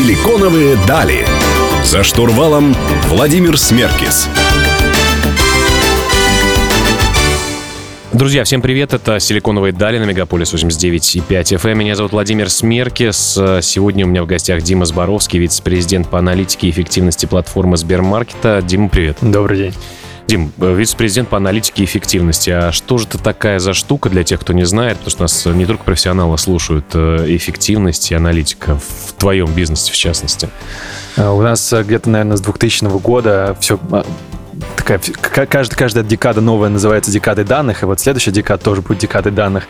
Силиконовые дали. За штурвалом Владимир Смеркис. Друзья, всем привет, это «Силиконовые дали» на Мегаполис 89,5 FM. Меня зовут Владимир Смеркис. Сегодня у меня в гостях Дима Зборовский, вице-президент по аналитике и эффективности платформы Сбермаркета. Дима, привет. Добрый день. Дим, вице-президент по аналитике эффективности. А что же это такая за штука для тех, кто не знает? Потому что нас не только профессионалы слушают, э, эффективность и аналитика в твоем бизнесе в частности. А у нас э, где-то, наверное, с 2000 года все а, такая, каждая, каждая декада новая называется декадой данных, и вот следующая декада тоже будет декадой данных.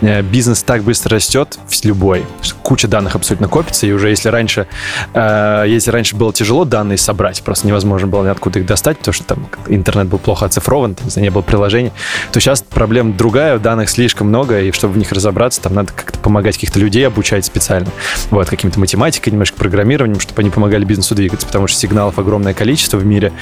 Э, бизнес так быстро растет, любой, куча данных абсолютно копится, и уже если раньше, э, если раньше было тяжело данные собрать, просто невозможно было откуда их достать, потому что там интернет был плохо оцифрован, там, не было приложений, то сейчас проблема другая, данных слишком много, и чтобы в них разобраться, там надо как-то помогать каких-то людей обучать специально, вот, каким-то математикой, немножко программированием, чтобы они помогали бизнесу двигаться, потому что сигналов огромное количество в мире,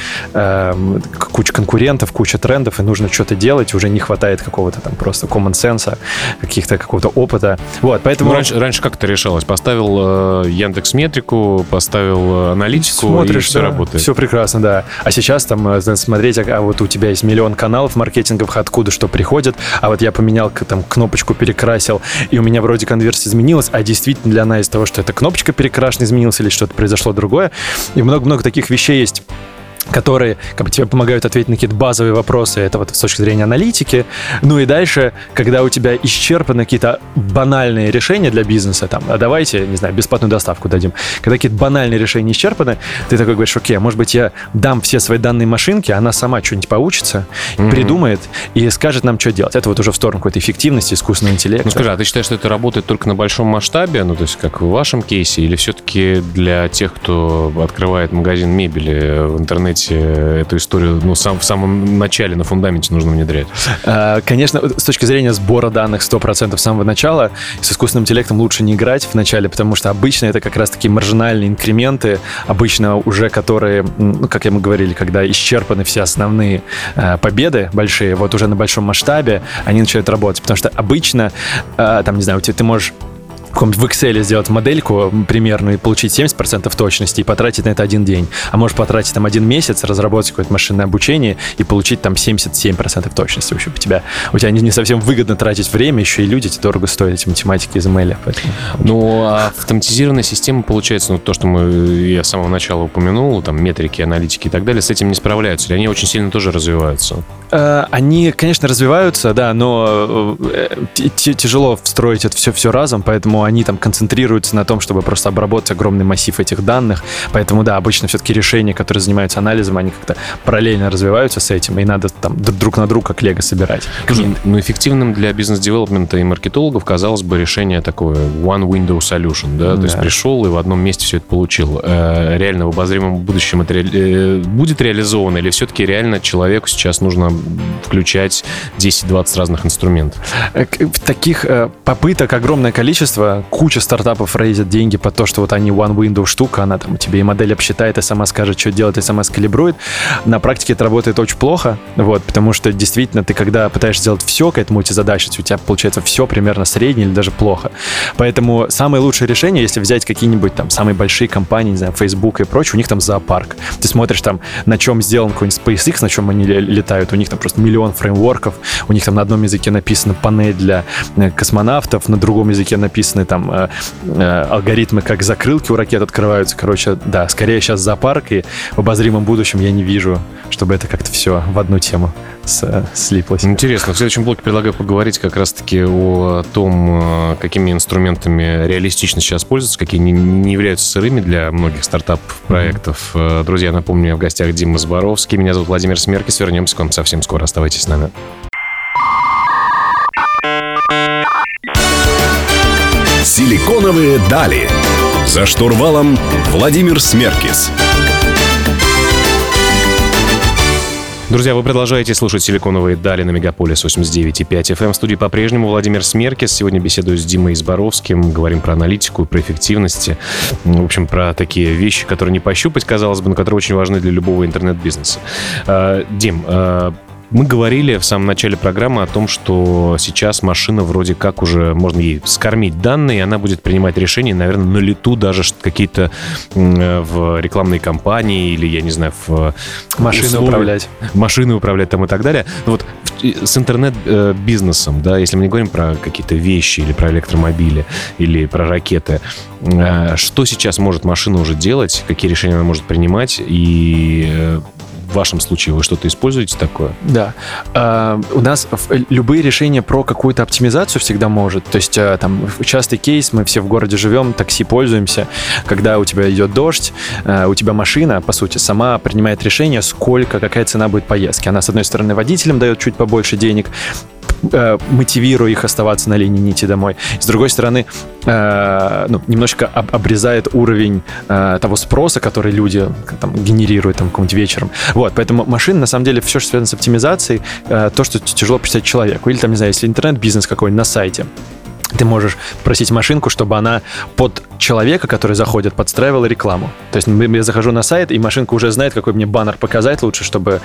куча конкурентов, куча трендов, и нужно что-то делать, уже не хватает какого-то там просто common sense, каких-то какого-то опыта. Вот, поэтому... Ну, раньше, раньше как это решалось? Поставил э, Яндекс Метрику, поставил э, аналитику, Смотришь, и все да, работает. Все прекрасно, да. А сейчас там э, смотреть, а, а вот у тебя есть миллион каналов маркетинговых, откуда что приходит, а вот я поменял там кнопочку, перекрасил, и у меня вроде конверсия изменилась, а действительно для она из того, что эта кнопочка перекрашена, изменилась или что-то произошло другое. И много-много таких вещей есть которые как бы, тебе помогают ответить на какие-то базовые вопросы, это вот с точки зрения аналитики. Ну и дальше, когда у тебя исчерпаны какие-то банальные решения для бизнеса, там, а давайте, не знаю, бесплатную доставку дадим. Когда какие-то банальные решения исчерпаны, ты такой говоришь, окей, а может быть я дам все свои данные машинке, она сама что-нибудь поучится, mm-hmm. придумает и скажет нам, что делать. Это вот уже в сторону какой-то эффективности, искусственного интеллекта. Ну скажи, а ты считаешь, что это работает только на большом масштабе, ну то есть как в вашем кейсе, или все-таки для тех, кто открывает магазин мебели в интернете, интернете эту историю ну, сам, в самом начале, на фундаменте нужно внедрять? А, конечно, с точки зрения сбора данных 100% с самого начала, с искусственным интеллектом лучше не играть в начале, потому что обычно это как раз-таки маржинальные инкременты, обычно уже которые, ну, как мы говорили, когда исчерпаны все основные э, победы большие, вот уже на большом масштабе они начинают работать, потому что обычно, э, там, не знаю, ты, ты можешь в Excel сделать модельку примерную и получить 70% точности и потратить на это один день. А можешь потратить там один месяц, разработать какое-то машинное обучение и получить там 77% точности. В общем, у тебя, у тебя не, не совсем выгодно тратить время, еще и люди тебе дорого стоят, эти математики из ML. Поэтому... Ну, а автоматизированная система, получается, ну, то, что мы, я с самого начала упомянул, там, метрики, аналитики и так далее, с этим не справляются? Или они очень сильно тоже развиваются? Э, они, конечно, развиваются, да, но э, тяжело встроить это все, все разом, поэтому они там концентрируются на том, чтобы просто обработать огромный массив этих данных. Поэтому, да, обычно все-таки решения, которые занимаются анализом, они как-то параллельно развиваются с этим, и надо там друг на друга как лего собирать. Слушай, ну, эффективным для бизнес-девелопмента и маркетологов казалось бы решение такое one window solution, да, то да. есть пришел и в одном месте все это получил. Э, реально в обозримом будущем это ре... Э, будет реализовано или все-таки реально человеку сейчас нужно включать 10-20 разных инструментов? Э, таких попыток огромное количество куча стартапов рейзят деньги по то, что вот они one window штука, она там тебе и модель обсчитает, и сама скажет, что делать, и сама скалибрует. На практике это работает очень плохо, вот, потому что действительно ты, когда пытаешься сделать все к этому эти задачи, у тебя получается все примерно среднее или даже плохо. Поэтому самое лучшее решение, если взять какие-нибудь там самые большие компании, не знаю, Facebook и прочее, у них там зоопарк. Ты смотришь там, на чем сделан какой-нибудь SpaceX, на чем они летают, у них там просто миллион фреймворков, у них там на одном языке написана панель для э, космонавтов, на другом языке написано разные там э, э, алгоритмы, как закрылки у ракет открываются. Короче, да, скорее сейчас зоопарк, и в обозримом будущем я не вижу, чтобы это как-то все в одну тему с, слиплось. Интересно. В следующем блоке предлагаю поговорить как раз-таки о том, э, какими инструментами реалистично сейчас пользоваться, какие не, не являются сырыми для многих стартап-проектов. Mm-hmm. Друзья, напомню, я в гостях Дима Зборовский. Меня зовут Владимир Смеркис. Вернемся к вам совсем скоро. Оставайтесь с нами. Силиконовые дали. За штурвалом Владимир Смеркис. Друзья, вы продолжаете слушать «Силиконовые дали» на Мегаполис 89,5 FM. В студии по-прежнему Владимир Смеркис. Сегодня беседую с Димой Изборовским. Говорим про аналитику, про эффективность. В общем, про такие вещи, которые не пощупать, казалось бы, но которые очень важны для любого интернет-бизнеса. А, Дим, а, мы говорили в самом начале программы о том, что сейчас машина вроде как уже можно ей скормить данные, и она будет принимать решения, наверное, на лету даже какие-то в рекламной кампании или, я не знаю, в... Машины условия, управлять. Машины управлять там и так далее. Но вот с интернет-бизнесом, да, если мы не говорим про какие-то вещи или про электромобили или про ракеты, э, что сейчас может машина уже делать, какие решения она может принимать и э, в вашем случае вы что-то используете такое? Да. Uh, у нас любые решения про какую-то оптимизацию всегда может. То есть uh, там частый кейс, мы все в городе живем, такси пользуемся. Когда у тебя идет дождь, uh, у тебя машина, по сути, сама принимает решение, сколько, какая цена будет поездки. Она, с одной стороны, водителям дает чуть побольше денег, э, мотивируя их оставаться на линии нити домой. С другой стороны, э, ну, немножечко об, обрезает уровень э, того спроса, который люди там, генерируют там, каким-нибудь вечером. Вот, поэтому машина, на самом деле, все, что связано с оптимизацией, э, то, что тяжело представить человеку. Или, там, не знаю, если интернет-бизнес какой-нибудь на сайте, ты можешь просить машинку, чтобы она под человека, который заходит, подстраивала рекламу. То есть я захожу на сайт, и машинка уже знает, какой мне баннер показать лучше, чтобы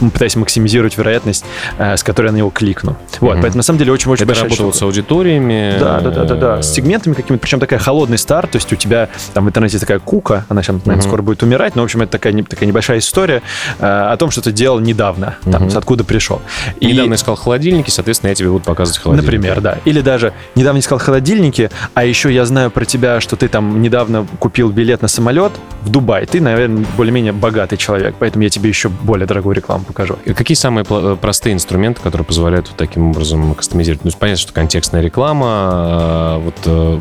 пытаясь максимизировать вероятность, э, с которой я на него кликну. Вот, mm-hmm. поэтому на самом деле очень-очень большая работало с аудиториями. Да, да, да, да, да, с сегментами какими-то, причем такая холодный старт, то есть у тебя там в интернете такая кука, она сейчас, наверное, mm-hmm. скоро будет умирать, но, в общем, это такая, такая небольшая история э, о том, что ты делал недавно, там, mm-hmm. откуда пришел. И... Недавно искал холодильники, соответственно, я тебе буду показывать холодильники. Например, да. Или даже недавно искал холодильники, а еще я знаю про тебя, что ты там недавно купил билет на самолет в Дубай. Ты, наверное, более-менее богатый человек, поэтому я тебе еще более дорогую рекламу покажу. Какие самые э, простые инструменты, которые позволяют вот таким образом кастомизировать? Ну, понятно, что контекстная реклама, а, вот э,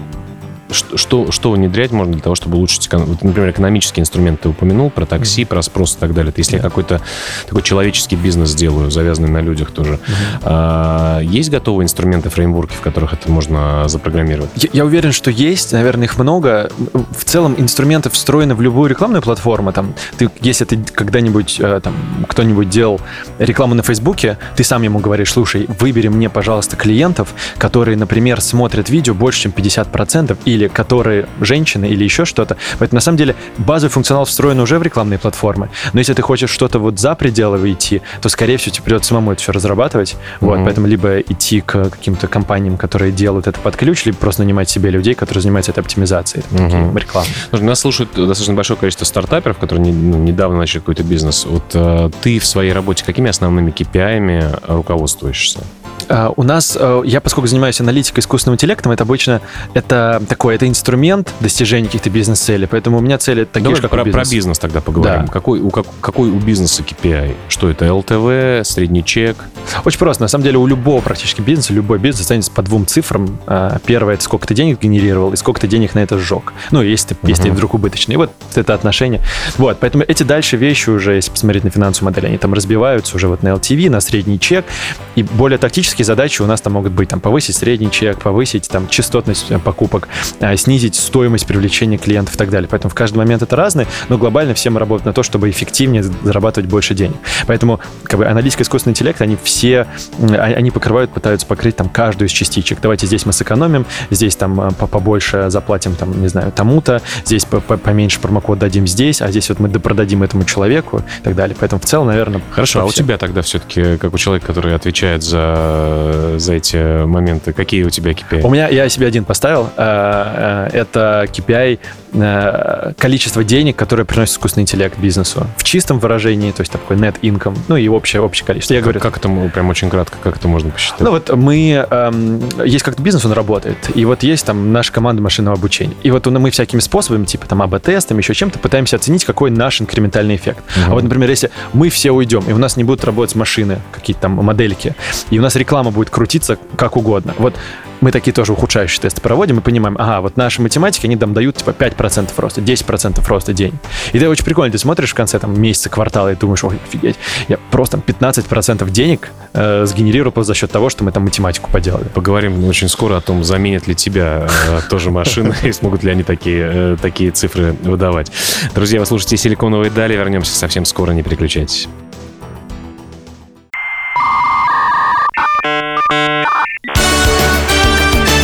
что, что внедрять можно для того, чтобы улучшить, например, экономические инструменты ты упомянул, про такси, mm-hmm. про спрос и так далее. Если да. я какой-то такой человеческий бизнес делаю, завязанный на людях тоже. Mm-hmm. А, есть готовые инструменты, фреймворки, в которых это можно запрограммировать? Я, я уверен, что есть, наверное, их много. В целом инструменты встроены в любую рекламную платформу. Там, ты, если ты когда-нибудь, э, там, кто-нибудь делал рекламу на Фейсбуке, ты сам ему говоришь, слушай, выбери мне, пожалуйста, клиентов, которые, например, смотрят видео больше, чем 50%, или или которые женщины, или еще что-то. Поэтому, на самом деле, базовый функционал встроен уже в рекламные платформы. Но если ты хочешь что-то вот за пределы идти, то, скорее всего, тебе придется самому это все разрабатывать. Mm-hmm. Вот, поэтому либо идти к каким-то компаниям, которые делают это под ключ, либо просто нанимать себе людей, которые занимаются этой оптимизацией, там, mm-hmm. рекламы. Нас слушают достаточно большое количество стартаперов, которые ну, недавно начали какой-то бизнес. Вот э, ты в своей работе какими основными KPI руководствуешься? Uh, у нас, uh, я поскольку занимаюсь аналитикой искусственным интеллектом, это обычно это такой, это инструмент достижения каких-то бизнес-целей, поэтому у меня цели такие Давай же, как про, у бизнеса. про бизнес тогда поговорим. Да. Какой, у, как, какой у бизнеса KPI? Что это, ЛТВ, средний чек? Очень просто. На самом деле у любого практически бизнеса, любой бизнес останется по двум цифрам. Uh, первое, это сколько ты денег генерировал и сколько ты денег на это сжег. Ну, если ты, uh-huh. если ты вдруг убыточный. И вот это отношение. Вот, поэтому эти дальше вещи уже, если посмотреть на финансовую модель, они там разбиваются уже вот на LTV, на средний чек. И более тактические задачи у нас там могут быть там повысить средний чек, повысить там частотность э, покупок, э, снизить стоимость привлечения клиентов и так далее. Поэтому в каждый момент это разное, но глобально все мы работаем на то, чтобы эффективнее зарабатывать больше денег. Поэтому как бы аналитика искусственный интеллект, они все, а, они покрывают, пытаются покрыть там каждую из частичек. Давайте здесь мы сэкономим, здесь там э, побольше заплатим там, не знаю, тому-то, здесь поменьше промокод дадим здесь, а здесь вот мы допродадим этому человеку и так далее. Поэтому в целом, наверное... Хорошо, а у тебя тогда все-таки, как у человека, который отвечает за, за эти моменты, какие у тебя KPI? У меня, я себе один поставил. Э, э, это KPI Э, количество денег, которое приносит искусственный интеллект бизнесу. В чистом выражении, то есть такой net income, ну и общее, общее количество. Я как, говорю, как это, прям очень кратко, как это можно посчитать? Ну вот мы, эм, есть как-то бизнес, он работает, и вот есть там наша команда машинного обучения. И вот мы всякими способами, типа там АБ-тестами, еще чем-то, пытаемся оценить, какой наш инкрементальный эффект. Угу. А вот, например, если мы все уйдем, и у нас не будут работать машины, какие-то там модельки, и у нас реклама будет крутиться как угодно. Вот мы такие тоже ухудшающие тесты проводим и понимаем, ага, вот наши математики, они там дают типа 5% роста, 10% роста день. И это очень прикольно, ты смотришь в конце там месяца, квартала и думаешь, ой, офигеть, я просто там 15% денег э, сгенерировал за счет того, что мы там математику поделали. Поговорим очень скоро о том, заменят ли тебя э, тоже машины и смогут ли они такие, э, такие цифры выдавать. Друзья, вы слушаете «Силиконовые дали», вернемся совсем скоро, не переключайтесь.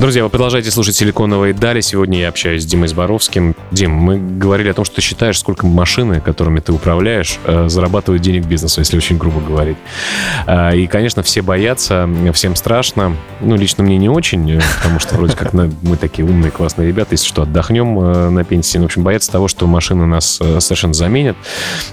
Друзья, вы продолжаете слушать «Силиконовые дали». Сегодня я общаюсь с Димой Зборовским. Дим, мы говорили о том, что ты считаешь, сколько машины, которыми ты управляешь, э, зарабатывают денег бизнесу, если очень грубо говорить. Э, и, конечно, все боятся, всем страшно. Ну, лично мне не очень, э, потому что вроде как мы такие умные, классные ребята, если что, отдохнем на пенсии. Ну, в общем, боятся того, что машины нас совершенно заменят.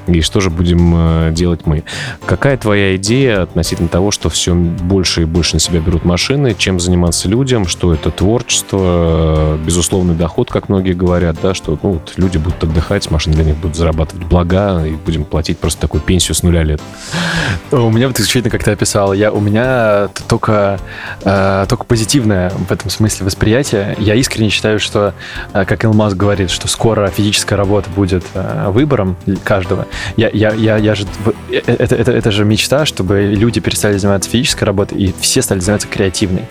И что же будем делать мы? Какая твоя идея относительно того, что все больше и больше на себя берут машины, чем заниматься людям, что это творчество, безусловный доход, как многие говорят, да, что ну, вот люди будут отдыхать, машины для них будут зарабатывать блага, и будем платить просто такую пенсию с нуля лет. У меня вот исключительно, как ты описал, я, у меня только, э, только позитивное в этом смысле восприятие. Я искренне считаю, что, э, как Илон Маск говорит, что скоро физическая работа будет э, выбором каждого. Я, я, я, я же, э, это, это, это же мечта, чтобы люди перестали заниматься физической работой, и все стали заниматься креативной.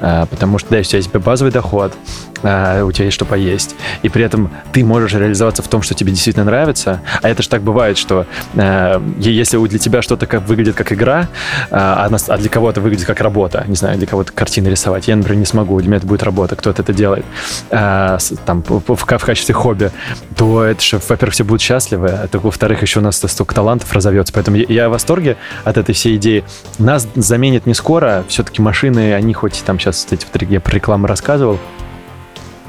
Э, потому что, да, у тебя есть базовый доход, а, у тебя есть что поесть, и при этом ты можешь реализоваться в том, что тебе действительно нравится, а это же так бывает, что э, если для тебя что-то как, выглядит как игра, а, а для кого-то выглядит как работа, не знаю, для кого-то картины рисовать, я, например, не смогу, для меня это будет работа, кто-то это делает, э, там, в, в, качестве хобби, то это же, во-первых, все будут счастливы, а то, во-вторых, еще у нас столько талантов разовьется, поэтому я, в восторге от этой всей идеи. Нас заменит не скоро, все-таки машины, они хоть там сейчас, кстати, я про рекламу рассказывал,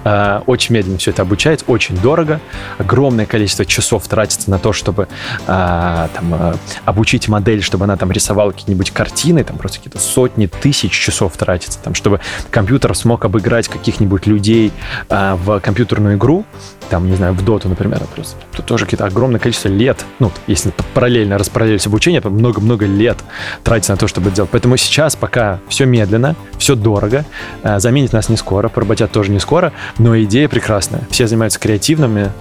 а, очень медленно все это обучается, очень дорого, огромное количество часов тратится на то, чтобы а, там, а, обучить модель, чтобы она там рисовала какие-нибудь картины, там просто какие-то сотни тысяч часов тратится, там, чтобы компьютер смог обыграть каких-нибудь людей а, в компьютерную игру, там, не знаю, в доту, например, просто тут тоже какие-то огромное количество лет, ну, если параллельно распараллелить обучение, то много-много лет тратится на то, чтобы это делать. Поэтому сейчас пока все медленно, все дорого, а, заменит нас не скоро, поработят тоже не скоро, но идея прекрасная. Все занимаются креативными.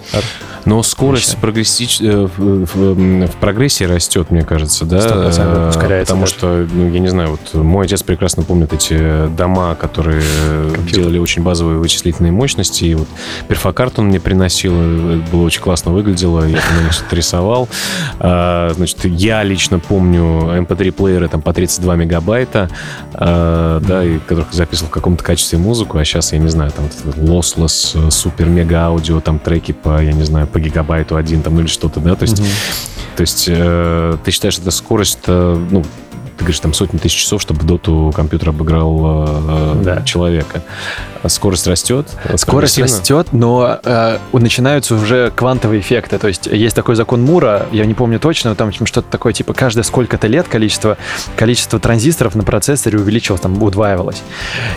Но скорость прогресси... Э, в, прогрессии растет, мне кажется, да? 100% ускоряется. Потому даже. что, ну, я не знаю, вот мой отец прекрасно помнит эти дома, которые Компьютер. делали очень базовые вычислительные мощности. И вот перфокарт он мне приносил, было очень классно выглядело, я на них что-то рисовал. А, значит, я лично помню MP3-плееры эм там по 32 мегабайта, а, да, и которых записывал в каком-то качестве музыку, а сейчас, я не знаю, там lossless, супер-мега-аудио, там треки по, я не знаю, по гигабайту один там или что-то, да, то есть, mm-hmm. то есть э, ты считаешь, это скорость, э, ну, ты говоришь, там сотни тысяч часов, чтобы доту компьютер обыграл э, да. человека. Скорость растет. Скорость растет, но э, начинаются уже квантовые эффекты. То есть есть такой закон Мура, я не помню точно, но там что-то такое, типа, каждое сколько-то лет количество, количество транзисторов на процессоре увеличивалось, там, удваивалось.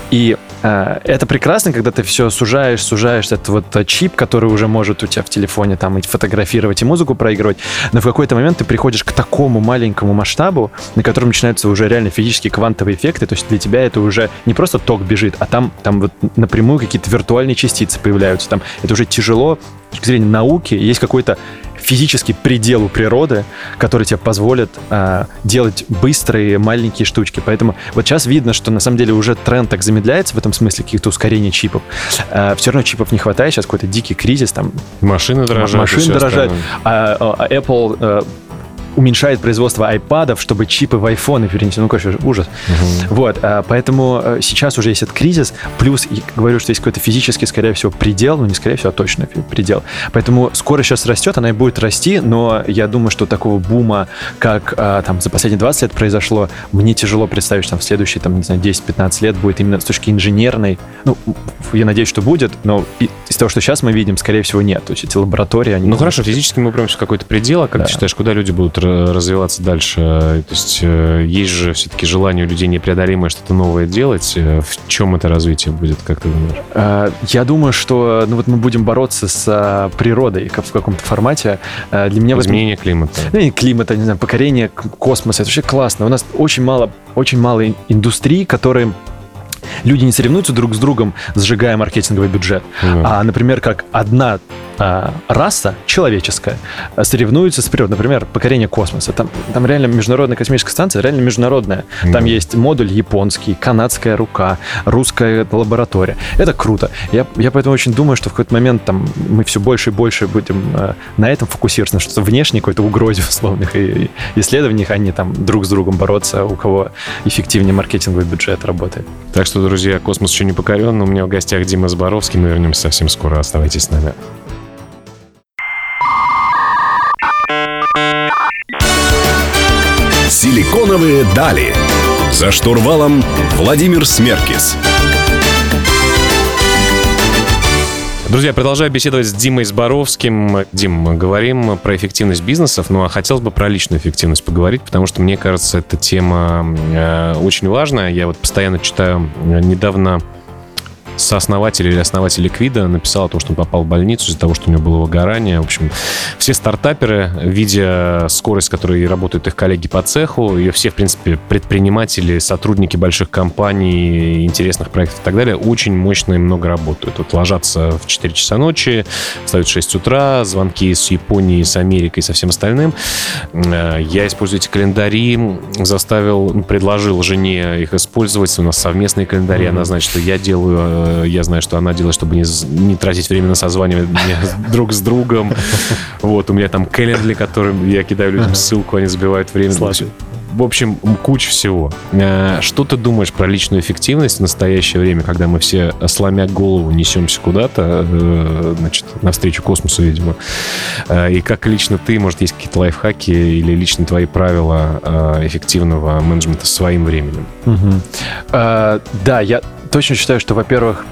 И э, это прекрасно, когда ты все сужаешь, сужаешь этот вот чип, который уже может у тебя в телефоне там и фотографировать, и музыку проигрывать, но в какой-то момент ты приходишь к такому маленькому масштабу, на котором начинаются уже реально физические квантовые эффекты, то есть для тебя это уже не просто ток бежит, а там, там вот напрямую какие-то виртуальные частицы появляются. Там это уже тяжело с точки зрения науки. Есть какой-то физический предел у природы, который тебе позволит э, делать быстрые маленькие штучки. Поэтому вот сейчас видно, что на самом деле уже тренд так замедляется в этом смысле каких-то ускорений чипов. Э, все равно чипов не хватает, сейчас какой-то дикий кризис там. Машины дорожают. Машины дорожают. А, а, Apple э, уменьшает производство айпадов, чтобы чипы в айфоны перенести. Ну, короче, ужас. Угу. Вот, а, поэтому э, сейчас уже есть этот кризис, плюс, говорю, что есть какой-то физический, скорее всего, предел, ну, не скорее всего, а точно предел. Поэтому скоро сейчас растет, она и будет расти, но я думаю, что такого бума, как а, там за последние 20 лет произошло, мне тяжело представить, что там в следующие, там, не знаю, 10-15 лет будет именно с точки инженерной. Ну, я надеюсь, что будет, но того, что сейчас мы видим, скорее всего, нет. То есть эти лаборатории, они... Ну, хорошо, физически мы прям какой-то предел, а как да. ты считаешь, куда люди будут развиваться дальше? То есть э, есть же все-таки желание у людей непреодолимое что-то новое делать. Э, в чем это развитие будет, как ты думаешь? А, я думаю, что ну, вот мы будем бороться с природой как в каком-то формате. Для меня Изменение этом... климата. Ну, не климата, не знаю, покорение космоса. Это вообще классно. У нас очень мало, очень мало индустрий, которые люди не соревнуются друг с другом, сжигая маркетинговый бюджет. Mm. А, например, как одна а, раса человеческая а, соревнуется с природой. Например, покорение космоса. Там, там реально международная космическая станция, реально международная. Mm. Там есть модуль японский, канадская рука, русская лаборатория. Это круто. Я, я поэтому очень думаю, что в какой-то момент там мы все больше и больше будем э, на этом фокусироваться, на что-то внешнее, какой-то угрозе условных и, и исследованиях, а не там друг с другом бороться, у кого эффективнее маркетинговый бюджет работает. Так что друзья, космос еще не покорен. У меня в гостях Дима Зборовский. Мы вернемся совсем скоро. Оставайтесь с нами. Силиконовые дали. За штурвалом Владимир Смеркис. Друзья, продолжаю беседовать с Димой Зборовским. Дим, говорим про эффективность бизнесов, ну а хотелось бы про личную эффективность поговорить, потому что мне кажется, эта тема э, очень важная. Я вот постоянно читаю э, недавно сооснователь или основатель Ликвида написал о том, что он попал в больницу из-за того, что у него было выгорание. В общем, все стартаперы, видя скорость, с которой работают их коллеги по цеху, и все, в принципе, предприниматели, сотрудники больших компаний, интересных проектов и так далее, очень мощно и много работают. Вот ложатся в 4 часа ночи, встают в 6 утра, звонки с Японией, с Америкой и со всем остальным. Э, я использую эти календари, заставил, предложил жене их использовать. У нас совместные календари. Mm-hmm. Она знает, что я делаю Э, я знаю, что она делает, чтобы не, не тратить время на созванивание друг с другом. Вот, у меня там Calendly, которым я кидаю людям ссылку, они забивают время. В общем, куча всего. Э, что ты думаешь про личную эффективность в настоящее время, когда мы все, сломя голову, несемся куда-то, э, значит, навстречу космосу, видимо? И как лично ты, может, есть какие-то лайфхаки или лично твои правила эффективного менеджмента своим временем? Угу. А, да, я точно считаю, что, во-первых,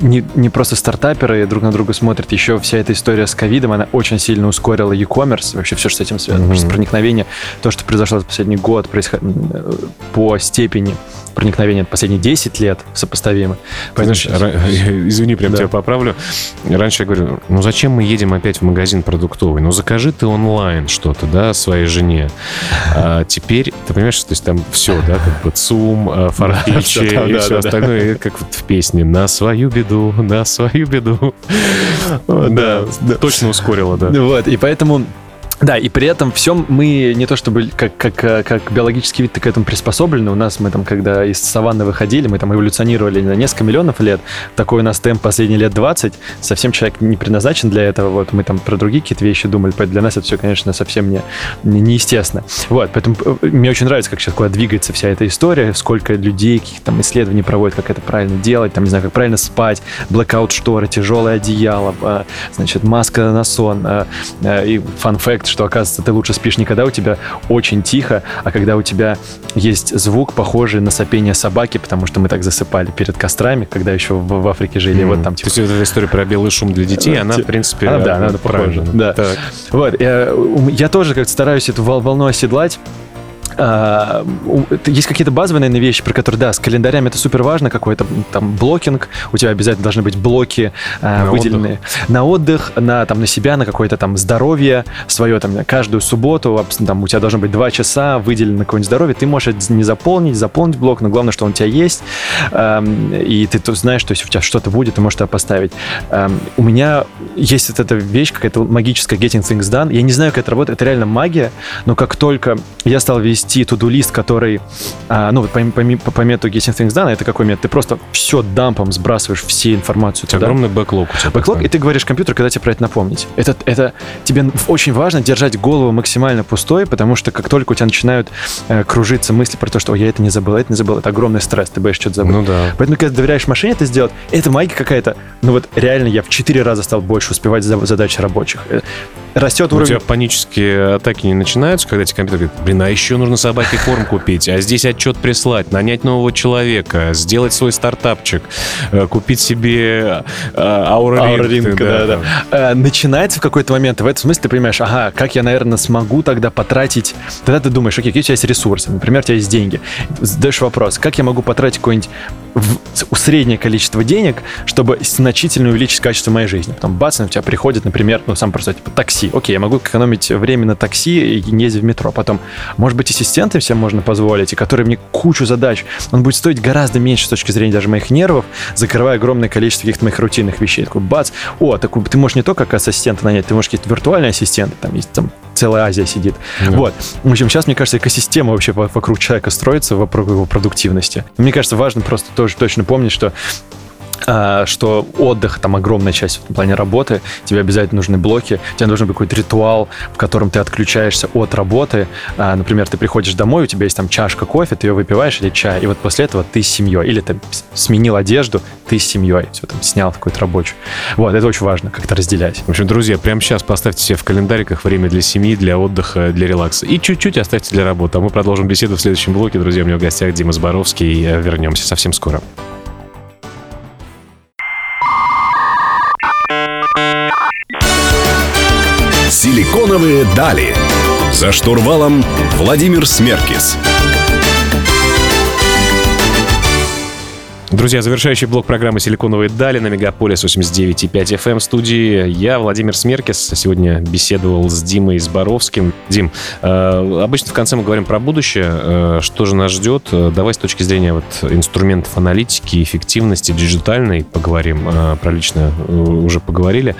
не, не просто стартаперы друг на друга смотрят, еще вся эта история с ковидом, она очень сильно ускорила e-commerce, вообще все, что с этим связано, mm-hmm. проникновение, то, что произошло за последний год, происход... по степени проникновения последние 10 лет сопоставимо. Знаешь, извини, прям да. тебя поправлю. Раньше я говорю, ну зачем мы едем опять в магазин продуктовый? Ну закажи ты онлайн что-то, да, своей жене. А теперь, ты понимаешь, то есть там все, да, как бы ЦУМ, фарфичи и все остальное, как вот в песне «На свою беду, на свою беду». Да, точно ускорило, да. Вот, и поэтому да, и при этом всем мы не то чтобы как, как, как биологический вид к этому приспособлены. У нас мы там, когда из саванны выходили, мы там эволюционировали на несколько миллионов лет. Такой у нас темп последние лет 20. Совсем человек не предназначен для этого. Вот мы там про другие какие-то вещи думали. Поэтому для нас это все, конечно, совсем не, не, неестественно. Вот, поэтому э, мне очень нравится, как сейчас куда двигается вся эта история, сколько людей, каких там исследований проводят, как это правильно делать, там, не знаю, как правильно спать, блокаут шторы, тяжелое одеяло, а, значит, маска на сон. А, а, и фан-факт, что, оказывается, ты лучше спишь не когда у тебя очень тихо, а когда у тебя есть звук, похожий на сопение собаки, потому что мы так засыпали перед кострами, когда еще в, в Африке жили. Mm. Вот там, типа... То есть эта история про белый шум для детей, она, в принципе, она, да, она похожа. Да. Так. Вот, я, я тоже как-то стараюсь эту волну оседлать, а, есть какие-то базовые, наверное, вещи, про которые, да, с календарями это супер важно, какой-то там блокинг, у тебя обязательно должны быть блоки а, на выделенные отдых. на отдых, на, там, на себя, на какое-то там здоровье свое, там, каждую субботу, там, у тебя должно быть два часа выделено на какое-нибудь здоровье, ты можешь это не заполнить, заполнить блок, но главное, что он у тебя есть, и ты то знаешь, что если у тебя что-то будет, ты можешь это поставить. У меня есть вот эта вещь, какая-то магическая getting things done, я не знаю, как это работает, это реально магия, но как только я стал вести вести туду-лист, который, а, ну, вот по, по, по методу Getting Things Done, это какой метод? Ты просто все дампом сбрасываешь, все информацию туда. Огромный бэклог. Бэклог, и ты говоришь компьютер, когда тебе про это напомнить. Это, это тебе очень важно держать голову максимально пустой, потому что как только у тебя начинают э, кружиться мысли про то, что я это не забыл, это не забыл, это огромный стресс, ты боишься что-то забыть. Ну да. Поэтому, когда доверяешь машине это сделать, это магия какая-то. Ну вот реально я в четыре раза стал больше успевать задачи рабочих. Э, растет уровень... У тебя панические атаки не начинаются, когда тебе компьютер говорит, блин, а еще нужно собаке корм купить, а здесь отчет прислать, нанять нового человека, сделать свой стартапчик, э, купить себе. Да, да. Да. Э, начинается в какой-то момент, в этом смысле ты понимаешь, ага, как я, наверное, смогу тогда потратить... Тогда ты думаешь, окей, какие у тебя есть ресурсы, например, у тебя есть деньги. Задаешь вопрос, как я могу потратить какой-нибудь в среднее количество денег, чтобы значительно увеличить качество моей жизни. Потом бац, у тебя приходит, например, ну, сам просто, типа, такси. Окей, я могу экономить время на такси и не ездить в метро. Потом, может быть, ассистенты всем можно позволить, и которые мне кучу задач. Он будет стоить гораздо меньше с точки зрения даже моих нервов, закрывая огромное количество каких-то моих рутинных вещей. Такой, бац, о, так, ты можешь не только как ассистента нанять, ты можешь какие-то виртуальные ассистенты, там есть там целая Азия сидит. Да. Вот. В общем, сейчас, мне кажется, экосистема вообще вокруг человека строится, вокруг его продуктивности. Мне кажется, важно просто тоже точно помнить, что что отдых, там огромная часть в плане работы, тебе обязательно нужны блоки, тебе должен быть какой-то ритуал, в котором ты отключаешься от работы. А, например, ты приходишь домой, у тебя есть там чашка кофе, ты ее выпиваешь или чай, и вот после этого ты с семьей. Или ты сменил одежду, ты с семьей, все там снял какую-то рабочую. Вот, это очень важно, как-то разделять. В общем, друзья, прямо сейчас поставьте себе в календариках время для семьи, для отдыха, для релакса. И чуть-чуть оставьте для работы. А мы продолжим беседу в следующем блоке. Друзья, у меня в гостях Дима Зборовский. Вернемся совсем скоро. Силиконовые дали. За штурвалом Владимир Смеркис. Друзья, завершающий блок программы «Силиконовые дали» на Мегаполис 89.5 FM в студии. Я, Владимир Смеркис, сегодня беседовал с Димой Зборовским. Дим, э, обычно в конце мы говорим про будущее. Э, что же нас ждет? Э, давай с точки зрения вот инструментов аналитики, эффективности диджитальной поговорим. Э, про лично э, уже поговорили.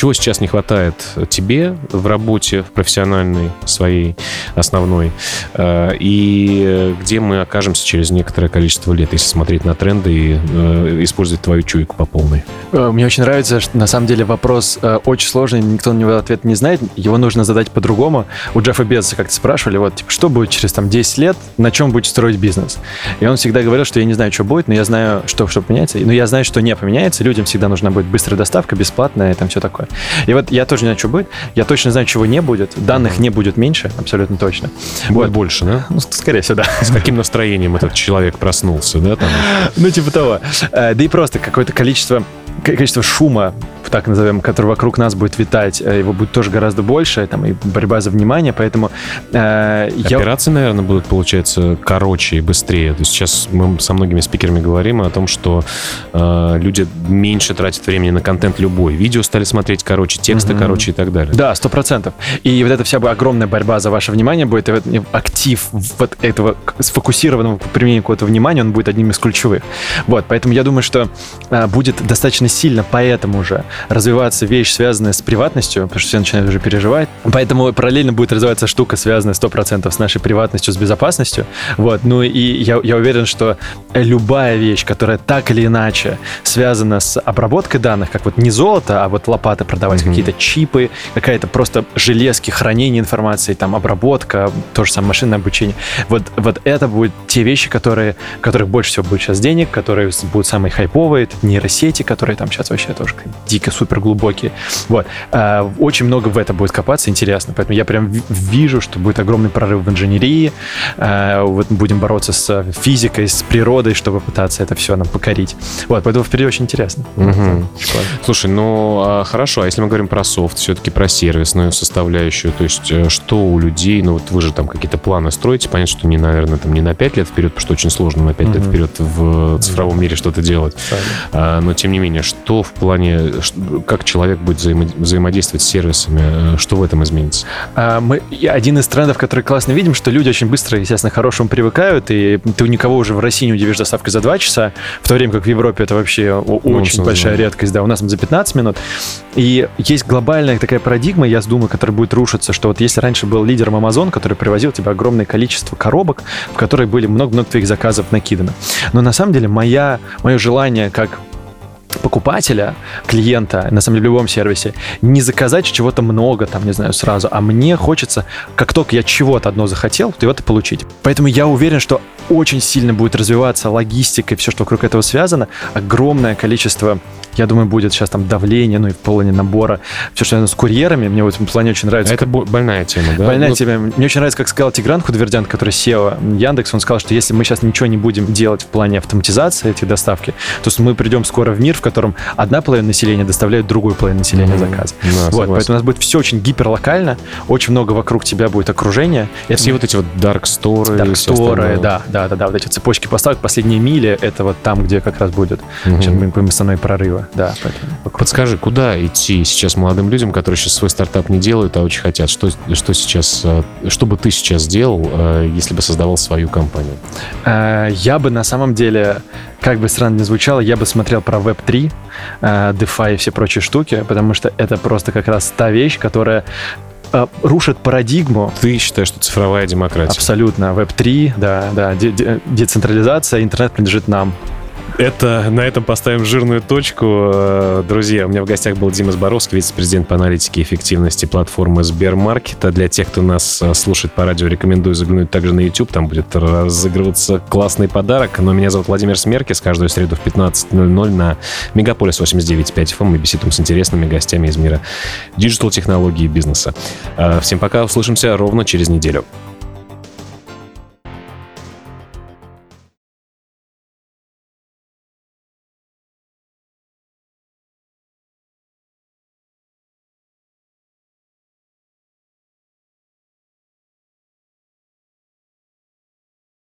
Чего сейчас не хватает тебе в работе, в профессиональной своей основной? Э, и где мы окажемся через некоторое количество лет, если смотреть на тренды и э, использовать твою чуйку по полной. Э, мне очень нравится, что на самом деле вопрос очень сложный, никто на него ответ не знает, его нужно задать по-другому. У Джеффа Безоса как-то спрашивали, вот, типа, что будет через там 10 лет, на чем будет строить бизнес? И он всегда говорил, что я не знаю, что будет, но я знаю, что, что поменяется, но я знаю, что не поменяется, людям всегда нужна будет быстрая доставка, бесплатная и там все такое. И вот я тоже не знаю, что будет, я точно знаю, чего не будет, данных не будет меньше, абсолютно точно. Будет вот. больше, да? Ну, скорее всего, да. С каким настроением этот человек проснулся, да? Там? Ну, типа того. Э, да и просто какое-то количество количество шума, так назовем, который вокруг нас будет витать, э, его будет тоже гораздо больше, там и борьба за внимание, поэтому э, операции, я... наверное, будут получается короче и быстрее. То есть сейчас мы со многими спикерами говорим о том, что э, люди меньше тратят времени на контент любой, видео стали смотреть короче, тексты mm-hmm. короче и так далее. Да, сто процентов. И вот эта вся огромная борьба за ваше внимание будет, и актив вот этого сфокусированного применения какого-то внимания, он будет одним из ключевых. Вот, поэтому я думаю, что э, будет достаточно сильно поэтому же развиваться вещь, связанная с приватностью, потому что все начинают уже переживать. Поэтому параллельно будет развиваться штука, связанная 100% с нашей приватностью, с безопасностью. Вот. Ну и я, я уверен, что любая вещь, которая так или иначе связана с обработкой данных, как вот не золото, а вот лопаты продавать, mm-hmm. какие-то чипы, какая-то просто железки, хранение информации, там обработка, то же самое машинное обучение. Вот, вот это будут те вещи, которые, которых больше всего будет сейчас денег, которые будут самые хайповые, нейросети, которые там сейчас вообще тоже дико супер глубокие. Вот. А, очень много в это будет копаться, интересно. Поэтому я прям вижу, что будет огромный прорыв в инженерии. А, вот будем бороться с физикой, с природой, чтобы пытаться это все нам покорить. Вот, поэтому впереди очень интересно. Угу. Слушай, ну а, хорошо, а если мы говорим про софт, все-таки про сервисную составляющую, то есть э, что у людей, ну вот вы же там какие-то планы строите, понятно, что не, наверное, там не на 5 лет вперед, потому что очень сложно на 5 угу. лет вперед в цифровом мире что-то делать. А, но тем не менее, что в плане, как человек будет взаимо взаимодействовать с сервисами, э, что в этом изменится? А, мы, один из трендов, который классно видим, что люди очень быстро, естественно, к хорошему привыкают, и ты никого уже в России не удивишь доставкой за 2 часа, в то время как в Европе это вообще ну, очень большая да. редкость, да, у нас за 15 минут. И есть глобальная такая парадигма, я думаю, которая будет рушиться, что вот если раньше был лидером Amazon, который привозил тебе огромное количество коробок, в которые были много-много твоих заказов накидано. Но на самом деле моя, мое желание как покупателя, клиента, на самом деле в любом сервисе, не заказать чего-то много, там, не знаю, сразу, а мне хочется, как только я чего-то одно захотел, то это получить. Поэтому я уверен, что очень сильно будет развиваться логистика и все, что вокруг этого связано. Огромное количество, я думаю, будет сейчас там давление, ну и в плане набора, все, что с курьерами. Мне в этом плане очень нравится. Это как... больная тема, да? Больная ну... тема. Мне очень нравится, как сказал Тигран Худвердян, который SEO Яндекс, он сказал, что если мы сейчас ничего не будем делать в плане автоматизации этих доставки, то мы придем скоро в мир, в котором одна половина населения доставляет другую половину населения mm-hmm. заказ. Да, вот, согласен. поэтому у нас будет все очень гиперлокально, очень много вокруг тебя будет окружение. Это все вот эти вот dark store. Dark store, да, да, да, да, вот эти цепочки поставок, последние мили, это вот там, где как раз будет mm-hmm. основной прорыва. Да, поэтому Подскажи, куда идти сейчас молодым людям, которые сейчас свой стартап не делают, а очень хотят? Что, что сейчас, э, что бы ты сейчас сделал, э, если бы создавал свою компанию? Э, я бы на самом деле как бы странно не звучало, я бы смотрел про Web3, э, DeFi и все прочие штуки, потому что это просто как раз та вещь, которая э, рушит парадигму. Ты считаешь, что цифровая демократия? Абсолютно. Web3, да, да, де- де- децентрализация, интернет принадлежит нам Это, на этом поставим жирную точку. Э, друзья, у меня в гостях был Дима Зборовский, вице-президент по аналитике и эффективности платформы Сбермаркета. Для тех, кто нас э, слушает по радио, рекомендую заглянуть также на YouTube. Там будет разыгрываться классный подарок. Но меня зовут Владимир Смеркис. Каждую среду в 15.00 на Мегаполис 89.5 FM мы беседуем с интересными гостями из мира диджитал-технологий и бизнеса. Э, всем пока. Услышимся ровно через неделю.